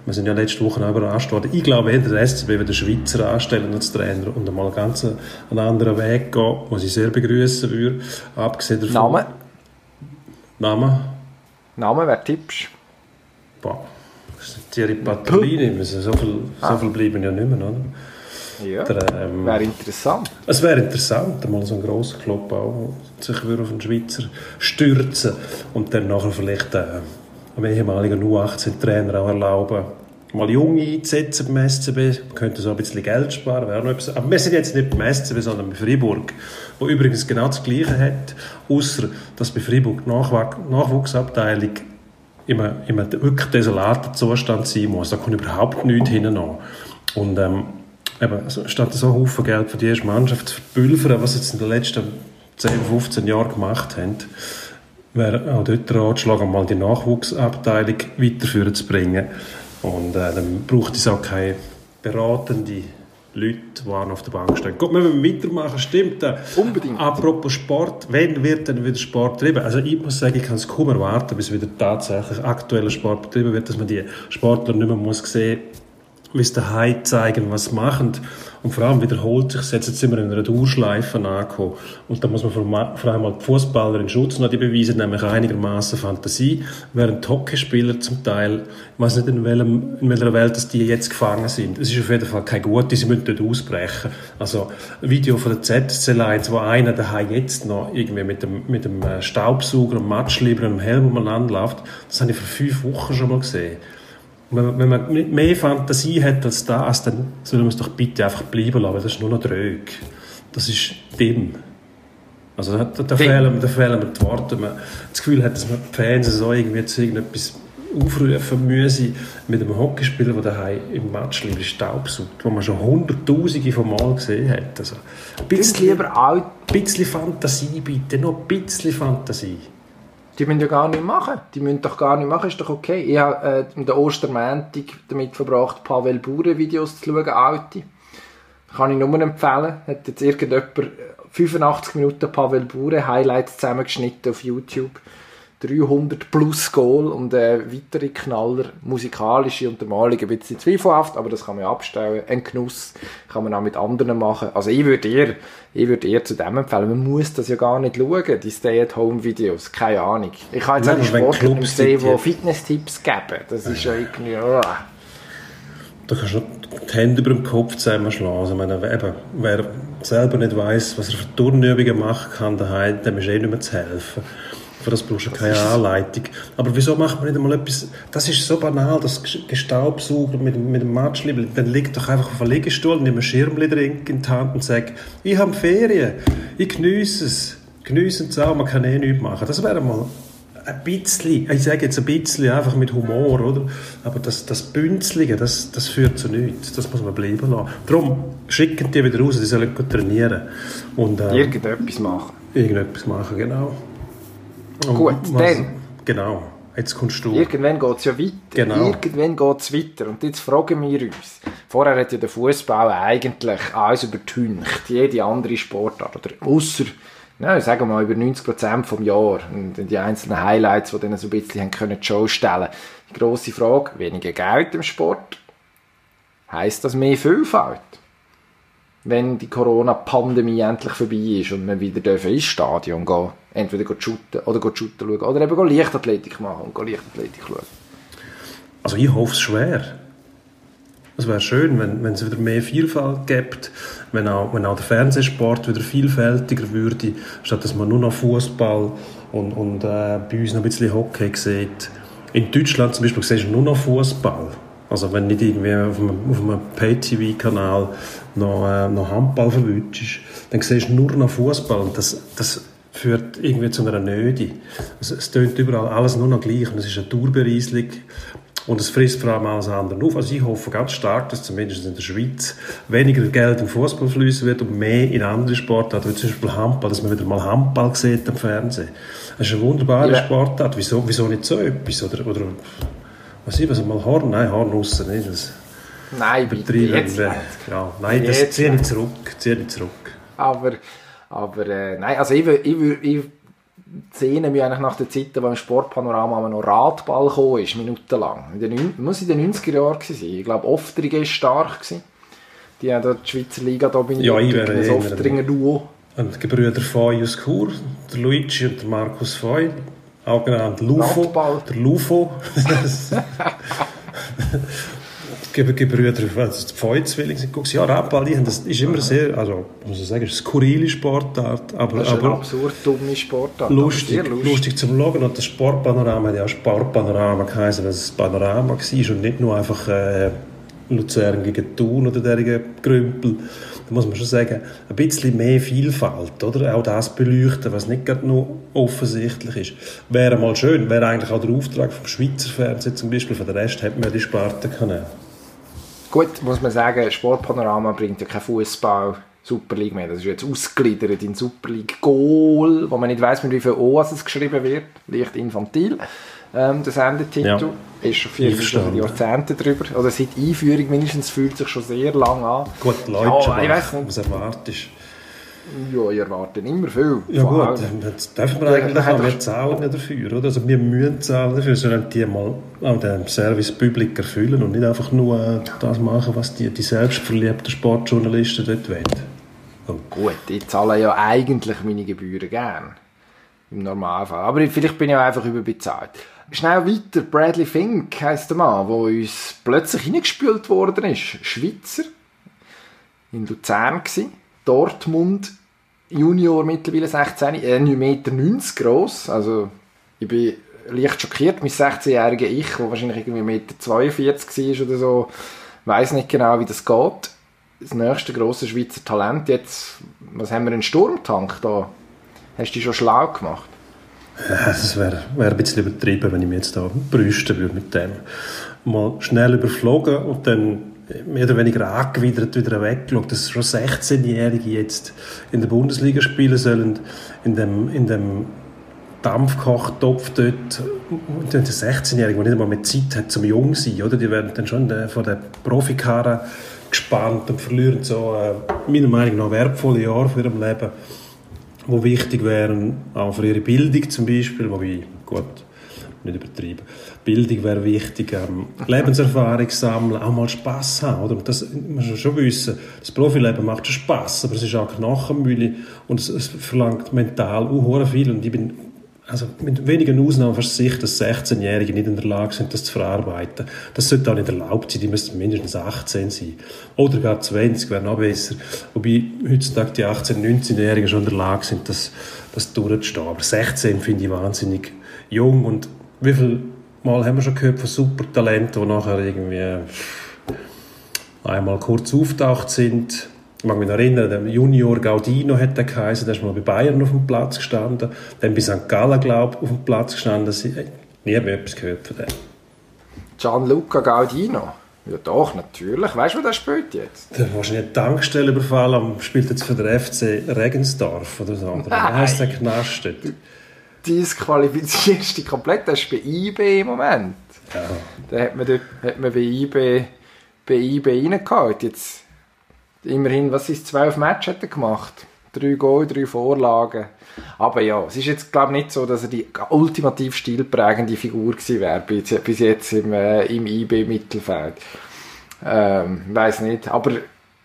Wir sind ja letzte Woche auch überrascht worden. Ich glaube, eher der SCB wird den Schweizer anstellen als Trainer und einmal ganz einen anderen Weg gehen, was ich sehr begrüßen würde. Abgesehen davon... Name? Name? Name, wer tippst? Boah, das ist Thierry Patolini. So viel, so viel bleiben ja nicht mehr, oder? Ja, Der, ähm, wäre interessant. Es wäre interessant, mal so ein grosser Club auch, sich auf einen Schweizer stürzen und dann nachher vielleicht äh, einem ehemaligen U18-Trainer auch erlauben, mal Junge einzusetzen beim SCB. Man könnte so ein bisschen Geld sparen, wäre noch etwas. Aber wir sind jetzt nicht beim SCB, sondern bei Freiburg, wo übrigens genau das Gleiche hat, außer dass bei Freiburg die Nachwuchsabteilung immer, immer wirklich desolater Zustand sein muss. Da kommt überhaupt nichts hinten an. Und ähm, eben, also statt so Haufen Geld für die erste Mannschaft zu verpulvern, was jetzt in den letzten 10, 15 Jahren gemacht haben, wäre auch dort der Ratschlag, einmal die Nachwuchsabteilung weiterführen zu bringen. Und äh, dann braucht es auch keine beratende Leute, die auch auf der Bank stehen. Gut, wenn wir weitermachen, stimmt. Äh, Unbedingt. Apropos Sport, wann wird denn wieder Sport betrieben? Also ich muss sagen, ich kann es kaum erwarten, bis wieder tatsächlich aktueller Sport betrieben wird, dass man die Sportler nicht mehr muss sehen wie es daheim zeigen, was machen. Und vor allem wiederholt sich, jetzt sind wir in einer Dauerschleife angekommen. Und da muss man vor allem die Fußballer in Schutz nehmen, die beweisen nämlich einigermaßen Fantasie, während die Hockeyspieler zum Teil, ich weiß nicht in, welchem, in welcher Welt dass die jetzt gefangen sind. Es ist auf jeden Fall kein Gute, sie müssen dort ausbrechen. Also, ein Video von der ZSC Lions, wo einer daheim jetzt noch irgendwie mit dem, mit dem äh, Staubsauger und Matschlieber und einem Helm umeinander läuft, das habe ich vor fünf Wochen schon mal gesehen. Wenn man, wenn man mehr Fantasie hat als das, dann soll man es doch bitte einfach bleiben lassen, weil das ist nur noch drög. Das ist dimm. Also da, da, fehlen, da fehlen mir die Worte. Man das Gefühl hat, dass man die Fans so irgendwie zu irgendetwas aufrufen müssen mit einem Hockeyspieler, der daheim im Match lieber Staub sucht, wo man schon hunderttausende von Mal gesehen hat. Also, ein Bisschen bisschen, lieber alt. bisschen Fantasie bitte, noch ein bisschen Fantasie. Die müssen ja gar nicht machen. Die müssen doch gar nicht machen, ist doch okay. Ich habe äh, der Ostermäntig damit verbracht, Pavel Bure Videos zu schauen, alte. Kann ich nur empfehlen. Hat jetzt irgendjemand äh, 85 Minuten Pavel Bure Highlights zusammengeschnitten auf YouTube. 300 plus Goal und äh, weitere Knaller, musikalische Untermalung, ein bisschen zweifelhaft, aber das kann man abstellen. Ein Genuss kann man auch mit anderen machen. Also ich würde eher, ich würde eher zu dem empfehlen, man muss das ja gar nicht schauen, die Stay-at-Home-Videos, keine Ahnung. Ich kann jetzt auch die Sportler nicht Clubs sehen, sind, die Fitness-Tipps geben. Das ist ja irgendwie... Oh. Da kannst du die Hände über dem Kopf zusammenschlagen. Also, meine, eben, wer selber nicht weiss, was er für Turnübungen machen kann daheim, dem ist eh nicht mehr zu helfen. Für das brauchst du keine Anleitung. Aber wieso macht man nicht einmal etwas... Das ist so banal, das Gestaubsauger mit, mit dem Matschliebel. Dann liegt doch einfach auf einem Liegestuhl, nimm einen Schirmli-Drink in die Hand und sag, ich habe Ferien, ich geniesse es. Geniessen es auch, man kann eh nichts machen. Das wäre mal ein bisschen, ich sage jetzt ein bisschen einfach mit Humor, oder? Aber das, das Bünzlige, das, das führt zu nichts. Das muss man bleiben lassen. Darum schicken die wieder raus, die sollen gut trainieren. Und äh, Irgendetwas machen. irgendetwas machen, genau. Gut, dann. Genau, jetzt kommst du. Irgendwann geht es ja weiter. Genau. Irgendwann geht es weiter. Und jetzt fragen wir uns. Vorher hat ja der Fußball eigentlich alles übertüncht. Jede andere Sportart. Oder außer, sagen wir mal, über 90% vom Jahr. Und die einzelnen Highlights, die dann so ein bisschen haben können, die Show stellen. Die grosse Frage, weniger Geld im Sport. Heisst das mehr Vielfalt? Wenn die Corona-Pandemie endlich vorbei ist und wir wieder dürfen ins Stadion gehen, entweder shooten oder shooten schauen oder eben Leichtathletik machen und Leichtathletik schauen. Also ich hoffe es schwer. Es wäre schön, wenn, wenn es wieder mehr Vielfalt gibt, wenn auch, wenn auch der Fernsehsport wieder vielfältiger würde, statt dass man nur noch Fußball und, und äh, bei uns noch ein bisschen Hockey sieht. In Deutschland zum Beispiel siehst du nur noch Fußball. Also wenn nicht irgendwie auf einem, auf einem Pay-TV-Kanal noch, äh, noch Handball verwünschst, dann siehst du nur noch Fußball und das, das führt irgendwie zu einer Nöte. Also, es tönt überall alles nur noch gleich und es ist eine Dauerbereisung und es frisst vor allem alles andere auf. Also ich hoffe ganz stark, dass zumindest in der Schweiz weniger Geld in Fußball fließen wird und mehr in andere Sportarten, wie zum Beispiel Handball, dass man wieder mal Handball sieht am Fernsehen. Das ist eine wunderbare Ja. Sportart. Wieso, wieso nicht so etwas? Oder, oder was ich, was mal Horn? Nein, Horn nicht. Das Nein, bitte Betrieben. jetzt nicht. Ja, nein, das Jetzt ziehe ich nicht. zurück. Ziehe ich zurück. Aber, aber äh, nein, also ich, ich, wür- ich sehne mich eigentlich nach der Zeit, wo im Sportpanorama noch Radball gekommen ist, minutenlang. In den, muss in den 90er Jahren sein. Ich glaube, Oftringen war stark. Gewesen. Die haben die Schweizer Liga dominiert. Ja, ich wäre das eher- Oftringer Duo. Und die Gebrüder Foy aus Chur, der Luigi und der Markus Foy, auch genannt Lufo, Radball. der Lufo. Gebrüder, also die Foy-Zwillinge sind gut. Ja, die haben das ist immer sehr, also muss ich sagen, skurrile Sportart, aber, Das ist eine aber absurd dumme Sportart. lustig, sehr lustig. zum Schauen. Und das Sportpanorama hat ja auch Sportpanorama geheißen, weil es ein Panorama war und nicht nur einfach äh, Luzern gegen Thun oder derige Grümpel. Da muss man schon sagen, ein bisschen mehr Vielfalt, oder? Auch das beleuchten, was nicht gerade nur offensichtlich ist. Wäre mal schön, wäre eigentlich auch der Auftrag vom Schweizer Fernsehen zum Beispiel, von der Rest hätten wir die Spartenkanäle. Gut, muss man sagen, Sportpanorama bringt ja kein Fußball Super League mehr. Das ist jetzt ausgegliedert in Super League Goal, wo man nicht weiß, mit wie viel O es geschrieben wird. Leicht infantil. Ähm, der Sendetitel Ja. ist schon Einverstanden. Jahrzehnte drüber. Oder seit Einführung mindestens fühlt sich schon sehr lang an. Gut, Leute, Ja, ich weiss nicht. was erwartest Ja, ich erwarte immer viel. Ja gut, jetzt dürfen wir eigentlich auch, wir zahlen ja dafür, oder? Also wir müssen zahlen dafür, sondern die mal auch den Service Public erfüllen und nicht einfach nur äh, das machen, was die, die selbstverliebten Sportjournalisten dort wollen. Gut, ich zahle ja eigentlich meine Gebühren gern. Im Normalfall. Aber vielleicht bin ich auch einfach überbezahlt. Schnell weiter. Bradley Fink heisst der Mann, der uns plötzlich hineingespült worden ist. Schweizer. In Luzern gsi. Dortmund. Junior mittlerweile 16, äh, 9,90 Meter groß. Also, ich bin leicht schockiert. Mein 16-jähriger Ich, der wahrscheinlich irgendwie 1,42 Meter war oder so, weiß nicht genau, wie das geht das nächste grosse Schweizer Talent. Jetzt, was haben wir, einen Sturmtank da? Hast du dich schon schlau gemacht? Ja, Das wäre wär ein bisschen übertrieben, wenn ich mich jetzt da brüsten würde mit dem. Mal schnell überflogen und dann mehr oder weniger angewidert wieder weggeschaut, dass schon 16-Jährige jetzt in der Bundesliga spielen sollen, in dem, in dem Dampfkochtopf dort. Und dann der 16-Jährige, der nicht einmal mehr Zeit hat zum Jung sein, oder? Die werden dann schon äh, von der Profikarre gespannt und verlieren so, äh, meiner Meinung nach, wertvolle Jahre für ihrem Leben die wichtig wären, auch für ihre Bildung zum Beispiel, wobei, gut, nicht übertrieben. Bildung wäre wichtig, ähm, Lebenserfahrung sammeln, auch mal Spass haben, oder? Das muss man schon wissen. Das Profileben macht schon Spass, aber es ist auch Knochenmühle und es, es verlangt mental auch viel und ich bin also mit wenigen Ausnahmen fast sicher, dass 16-Jährige nicht in der Lage sind, das zu verarbeiten. Das sollte auch nicht erlaubt sein, die müssten mindestens 18 sein. Oder gar 20 wäre noch besser. Wobei heutzutage die 18-, 19-Jährigen schon in der Lage sind, das, das durchzustehen. Aber 16 finde ich wahnsinnig jung und wie viel Mal haben wir schon gehört von Supertalenten, die nachher irgendwie einmal kurz auftaucht sind. Ich mag mich noch erinnern, der Junior Gaudino hat der geheißen, der ist mal bei Bayern auf dem Platz gestanden, dann bei St. Gallen, glaube ich, auf dem Platz gestanden. Äh, nie mehr etwas gehört von dem. Gianluca Gaudino. Ja doch, natürlich. Weißt du, wo der spielt jetzt? Der wahrscheinlich eine Tankstelle überfallen am- spielt jetzt für den FC Regensdorf oder so. Oder wie heisst der Knast dort? Disqualifizierst dich komplett. Der ist bei IB im Moment. Ja. Da hat man, dort, hat man bei IB, bei IB reingehauen. Jetzt immerhin, was ist, zwölf Matches hat er gemacht. Drei Goal, drei Vorlagen. Aber ja, es ist jetzt, glaube ich, nicht so, dass er die ultimativ stilprägende Figur gewesen wäre, bis, bis jetzt im, äh, im IB-Mittelfeld. Ähm, weiß nicht. Aber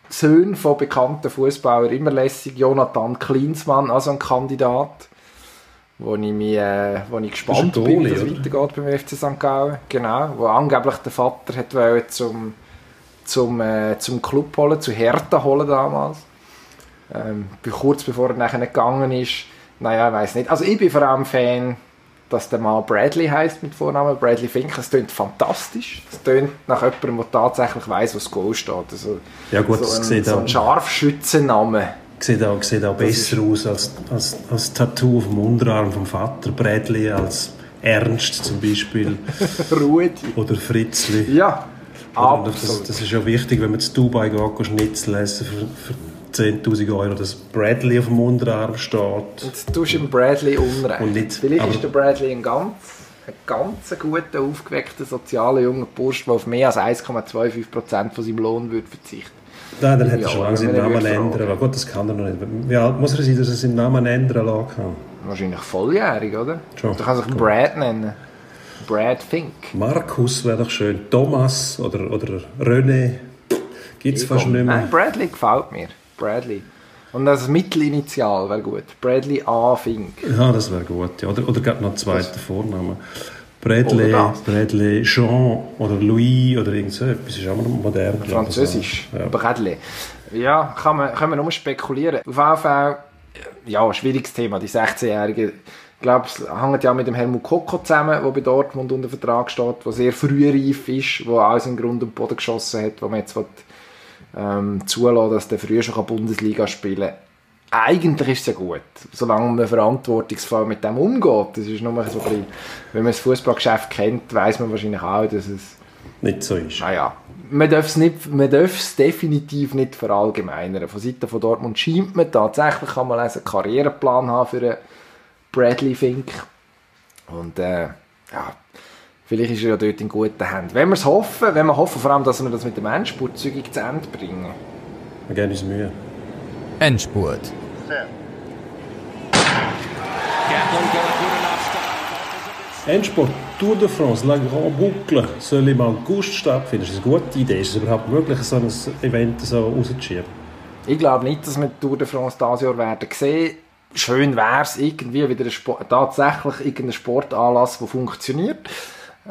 Söhne von bekannten Fußballern immer lässig. Jonathan Klinsmann, also ein Kandidat, wo ich, mich, äh, wo ich gespannt bin, wie oder? weitergeht beim FC St. Gallen. Genau, wo angeblich der Vater hat wollen zum, zum, äh, zum Club holen, zu Hertha holen damals. Ähm, kurz bevor er nachher gegangen ist. Naja, ich weiß nicht. Also ich bin vor allem Fan, dass der Mann Bradley heißt mit Vornamen. Bradley Fink. Es klingt fantastisch. Es klingt nach jemandem, der tatsächlich weiß, was Goal steht. Also, Ja gut, so das ein, sieht so auch- ein Scharfschützenname. Sieht auch, sieht auch besser aus als, als, als Tattoo auf dem Unterarm vom Vater. Bradley als Ernst zum Beispiel. Rudi. Oder Fritzli. Ja, das, das ist ja wichtig, wenn man zu Dubai geht, Schnitzel essen für, für 10'000 Euro, dass Bradley auf dem Unterarm steht. Tust du dem Bradley Unrecht. Und nicht- Vielleicht ist der Bradley ein ganz, ein ganz guter, aufgeweckter, sozialer junger Bursch, der auf mehr als 1,25% von seinem Lohn würde verzichten Nein, dann hätte Ja, er schon lange seinen Namen ändern. Aber gut, das kann er noch nicht. Wie alt muss er sein, dass er seinen Namen ändern lassen kann? Wahrscheinlich volljährig, oder? Schon. Der kann sich Brad nennen. Brad Fink. Markus wäre doch schön. Thomas oder, oder René. Gibt es fast nicht mehr. Nein, Bradley gefällt mir. Bradley. Und das Mittelinitial wäre gut. Bradley A. Fink. Ja, das wäre gut. Ja. Oder, oder gerade noch einen zweiten Vornamen. Bradley. Bradley Jean oder Louis oder irgend so etwas. ist auch noch modern. Französisch. Ja. Bradley. Ja, kann man, können wir nur spekulieren. Auf jeden Fall, ja, schwieriges Thema, die 16-Jährigen. Ich glaube, es hängt ja mit dem Helmut Koko zusammen, der bei Dortmund unter Vertrag steht, der sehr frühreif ist, der alles in Grund und Boden geschossen hat, wo man jetzt will, ähm, zulassen dass der früher schon Bundesliga spielen kann. Eigentlich ist es ja gut, solange man verantwortungsvoll mit dem umgeht. Das ist nur so ein bisschen, wenn man das Fußballgeschäft kennt, weiß man wahrscheinlich auch, dass es Nicht so ist. naja, man darf es nicht, man darf es definitiv nicht verallgemeinern. Von Seiten von Dortmund scheint man tatsächlich, kann man einen Karriereplan haben für einen Bradley Fink. Und äh, ja, vielleicht ist er ja dort in guten Händen. Wenn wir es hoffen, wenn wir hoffen vor allem, dass wir das mit dem Endspurt zügig zu Ende bringen. Wir geben uns Mühe. Endspurt. Endsport Tour de France, La Grande Boucle, soll im August stattfinden. Ist das eine gute Idee? Ist es überhaupt möglich, so ein Event so rauszuschieben? Ich glaube nicht, dass wir die Tour de France dieses Jahr werden sehen. Schön wäre es irgendwie wieder ein Sport, tatsächlich irgendein Sportanlass, der funktioniert.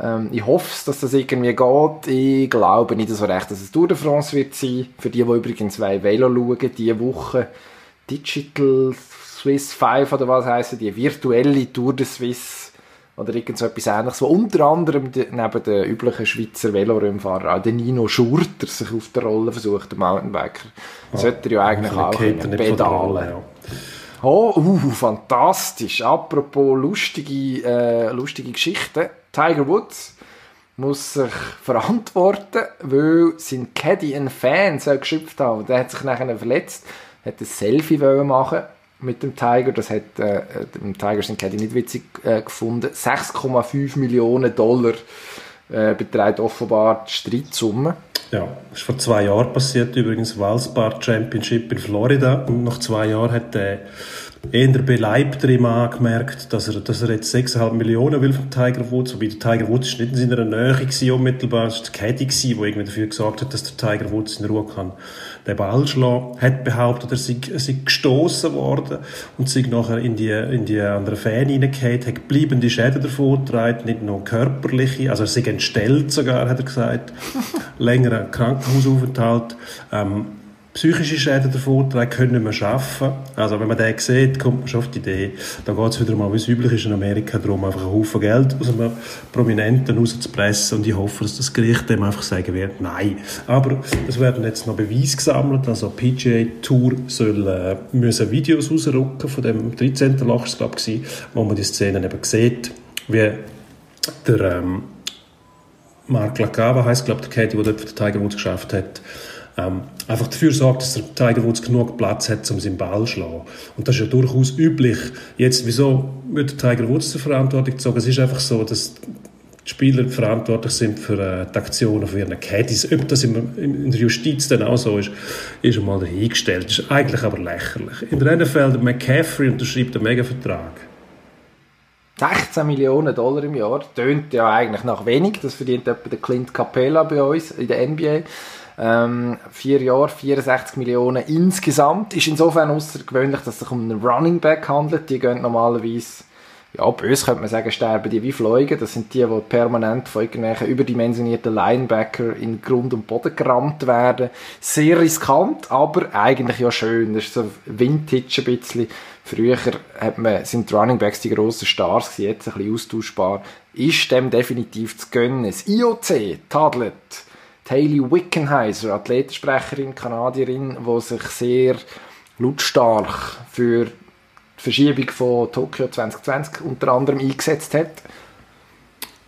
Ähm, ich hoffe, dass das irgendwie geht. Ich glaube nicht so recht, dass es Tour de France wird sein. Für die, die übrigens zwei Velo schauen, diese Woche Digital Swiss 5 oder was heißen die virtuelle Tour de Suisse oder irgend so etwas ähnliches, wo unter anderem de, neben den üblichen Schweizer Velorennfahrer auch der Nino Schurter sich auf der Rolle versucht, der Mountainbiker. Sollte er ja eigentlich auch können, geht er nicht von der pedalen. Rolle, ja. Oh, uh, fantastisch. Apropos lustige, äh, lustige Geschichten. Tiger Woods muss sich verantworten, weil sein Caddy einen Fan so geschimpft haben. Der hat sich nachher verletzt, hat ein Selfie machen mit dem Tiger. Das hat äh, dem Tiger sein Caddy nicht witzig äh, gefunden. 6,5 Millionen Dollar äh, beträgt offenbar die Streitsumme. Ja, das ist vor zwei Jahren passiert übrigens, Valspar Championship in Florida. Und nach zwei Jahren hat der eher beleibtere Mann gemerkt, dass er, dass er jetzt 6,5 Millionen will vom Tiger Woods. Wobei der Tiger Woods nicht in seiner Nähe gewesen, unmittelbar. Es war der Caddy, der irgendwie dafür gesorgt hat, dass der Tiger Woods in Ruhe kann den Ball schlagen. Hat behauptet, er sei, er sei gestoßen worden und sei nachher in die, in die andere Fan hineingefallen, hat bleibende Schäden davon getragen, nicht nur körperliche, also er sei entstellt sogar, hat er gesagt. Längerer Krankenhausaufenthalt. Ähm, psychische Schäden davon tragen, können wir schaffen. Also wenn man den sieht, kommt man schon auf die Idee. Da geht es wieder mal, wie es üblich ist in Amerika, darum einfach einen Haufen Geld aus einem Prominenten rauszupressen und ich hoffe, dass das Gericht dem einfach sagen wird, nein. Aber es werden jetzt noch Beweise gesammelt, also PGA Tour soll äh, müssen Videos rausrücken von dem 13. Loch, ist es, glaube ich, wo man die Szenen eben sieht, wie der ähm, Mark Lacava heisst, glaube der Caddy, der dort für den Tiger Woods geschafft hat, ähm, einfach dafür sorgt, dass der Tiger genug Platz hat, um seinen Ball zu schlagen. Und das ist ja durchaus üblich. Jetzt, wieso wird der Tiger Woods zur Verantwortung gezogen? Es ist einfach so, dass die Spieler verantwortlich sind für äh, die Aktionen von ihren Caddies. Ob das im, in der Justiz dann auch so ist, ist einmal dahingestellt. Das ist eigentlich aber lächerlich. In der NFL, der McCaffrey unterschreibt einen Mega-Vertrag. 16 Millionen Dollar im Jahr. Tönt ja eigentlich nach wenig. Das verdient etwa der Clint Capella bei uns in der NBA. Ähm, vier Jahre, 64 Millionen insgesamt. Ist insofern außergewöhnlich, dass es sich um einen Running Back handelt. Die gehen normalerweise, ja, böse könnte man sagen, sterben die wie Fliegen. Das sind die, die permanent von irgendwelchen überdimensionierten Linebacker in Grund und Boden gerammt werden. Sehr riskant, aber eigentlich ja schön. Das ist so Vintage ein bisschen. Früher hat man, sind die Running Backs die grossen Stars jetzt ein bisschen austauschbar. Ist dem definitiv zu gönnen. Das IOC tadelt Hayley Wickenheiser, Athletensprecherin, Kanadierin, die sich sehr lautstark für die Verschiebung von Tokio 2020 unter anderem eingesetzt hat.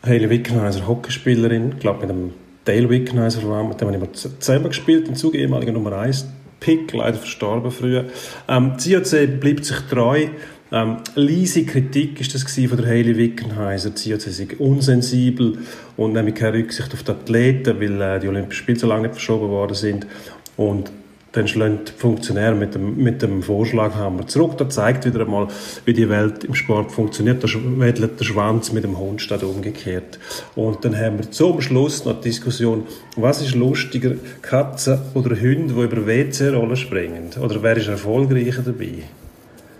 Hayley Wickenheiser, Hockeyspielerin, ich glaube mit dem Dale Wickenheiser, mit dem habe ich zusammen gespielt, im Zug ehemaliger Nummer 1 Pick, leider verstorben früher. Ähm, die COC bleibt sich treu. Ähm, leise Kritik ist das von der Hayley Wickenheiser. Die COC sei unsensibel und nämlich keine Rücksicht auf die Athleten, weil äh, die Olympischen Spiele so lange nicht verschoben worden sind. Und dann schlägt die Funktionäre mit dem, mit dem Vorschlaghammer zurück. Das zeigt wieder einmal, wie die Welt im Sport funktioniert. Da wedelt der Schwanz mit dem Hund statt umgekehrt. Und dann haben wir zum Schluss noch die Diskussion, was ist lustiger, Katzen oder Hunde, die über WC-Rollen springen? Oder wer ist erfolgreicher dabei?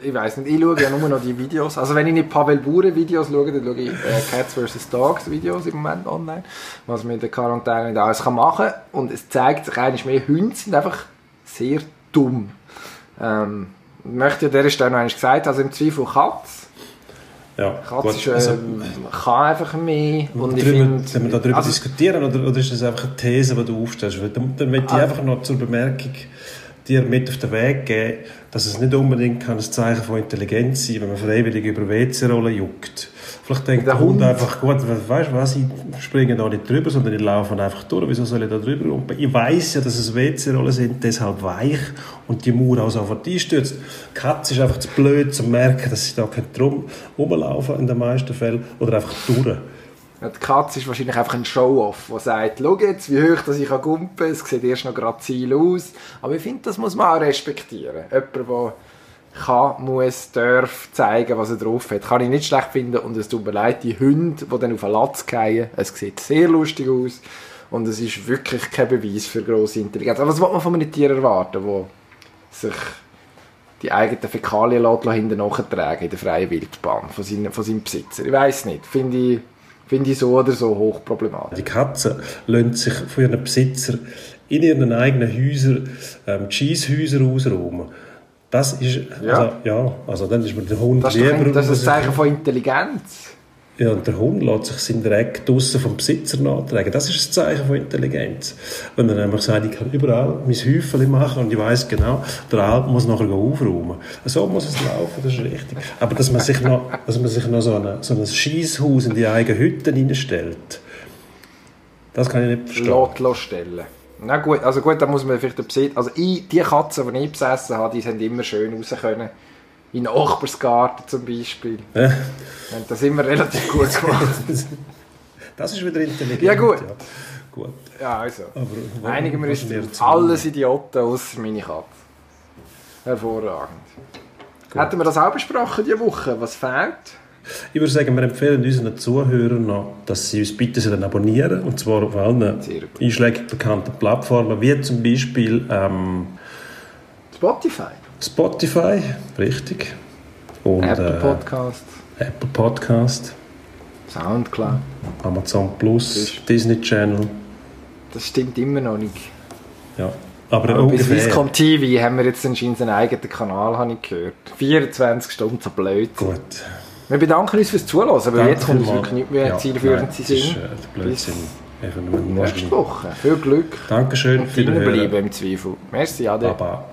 Ich weiß nicht, ich schaue ja nur noch die Videos. Also wenn ich nicht Pavel Bure Videos schaue, dann schaue ich äh, Cats vs. Dogs Videos im Moment online, was man in der Quarantäne nicht alles kann machen kann. Und es zeigt sich eigentlich mehr, Hunde sind einfach sehr dumm. Ähm, ich möchte an dieser Stelle noch einmal gesagt, also im Zweifel Katz. Ja, Katz gut. ist, äh, Also, kann einfach mehr. Und ich darüber, finde, sollen wir darüber also, diskutieren oder, oder ist das einfach eine These, die du aufstellst? Dann, dann möchte ich Ah. einfach noch zur Bemerkung dir mit auf den Weg geben, dass es nicht unbedingt kann ein Zeichen von Intelligenz sein wenn man freiwillig über WC-Rollen juckt. Vielleicht denkt Der der Hund Hund. einfach, gut, weißt du was, ich springe da nicht drüber, sondern ich laufe einfach durch. Wieso soll ich da drüber rumpen? Ich weiß ja, dass es WC-Rollen sind, deshalb weich und die Mauer auch sofort einstürzt. Die Katze ist einfach zu blöd, zu merken, dass sie da kein drum rumlaufen in den meisten Fällen oder einfach durch. Ja, Die Katze ist wahrscheinlich einfach ein Show-Off, der sagt, schau jetzt, wie hoch dass ich gumpen kann, es sieht erst noch grazil aus. Aber ich finde, das muss man auch respektieren. Jemand, der kann, muss, darf zeigen, was er drauf hat. Kann ich nicht schlecht finden und es tut mir leid, die Hunde, die dann auf den Latz fallen, es sieht sehr lustig aus und es ist wirklich kein Beweis für grosse Intelligenz. Aber was will man von einem Tier erwarten, wo sich die eigenen Fäkalien hinten nachtragen in der freien Wildbahn von, seinen, von seinem Besitzer? Ich weiß nicht. Finde ich, finde ich so oder so hochproblematisch. Die Katzen lassen sich von ihren Besitzern in ihren eigenen Häusern ähm, Cheesehäuser ausräumen. Das ist, Ja. also, ja, also dann ist mir der Hund Das lieber. das ist ein Zeichen von Intelligenz. Ja, und der Hund lässt sich seinen Dreck draussen vom Besitzer nachtragen. Das ist ein Zeichen von Intelligenz. Wenn er nämlich sagt, ich kann überall mein Häufchen machen und ich weiß genau, der Alp muss nachher aufräumen. So muss es laufen, das ist richtig. Aber dass man sich noch, dass man sich noch so, eine, so ein Scheisshaus in die eigenen Hütten hineinstellt, das kann ich nicht verstehen. Lot stellen. Na gut, also gut, da muss man vielleicht den Besitz... Also ich, die Katzen, die ich besessen habe, die sind immer schön raus können. In Nachbarsgarten zum Beispiel. Ja. Und das immer relativ gut gemacht. Das ist wieder intelligent. Ja, gut. gut. Ja, also. Aber Einigen wir uns alles Idioten, außer meine Katze. Hervorragend. Hätten wir das auch besprochen diese Woche? Was fehlt? Ich würde sagen, wir empfehlen unseren Zuhörern noch, dass sie uns bitte sollen abonnieren und zwar auf allen Sehr gut. einschlägig bekannten Plattformen, wie zum Beispiel ähm, Spotify, Spotify, richtig, und Apple äh, Podcast, Apple Podcast, Soundcloud. Amazon Plus, Disney Channel, Das stimmt immer noch nicht. ja. Aber, bei ungefähr. Swisscom TV haben wir jetzt anscheinend einen eigenen Kanal, habe ich gehört. 24 Stunden so blöd. Gut. Wir bedanken uns fürs Zuhören, aber Danke jetzt kommt es wirklich nicht mehr Ja, zielführend zu das ist, sein. äh, nur Nächste. Woche. Viel Glück Dankeschön und für bleiben im Zweifel. Merci, Ade. Baba.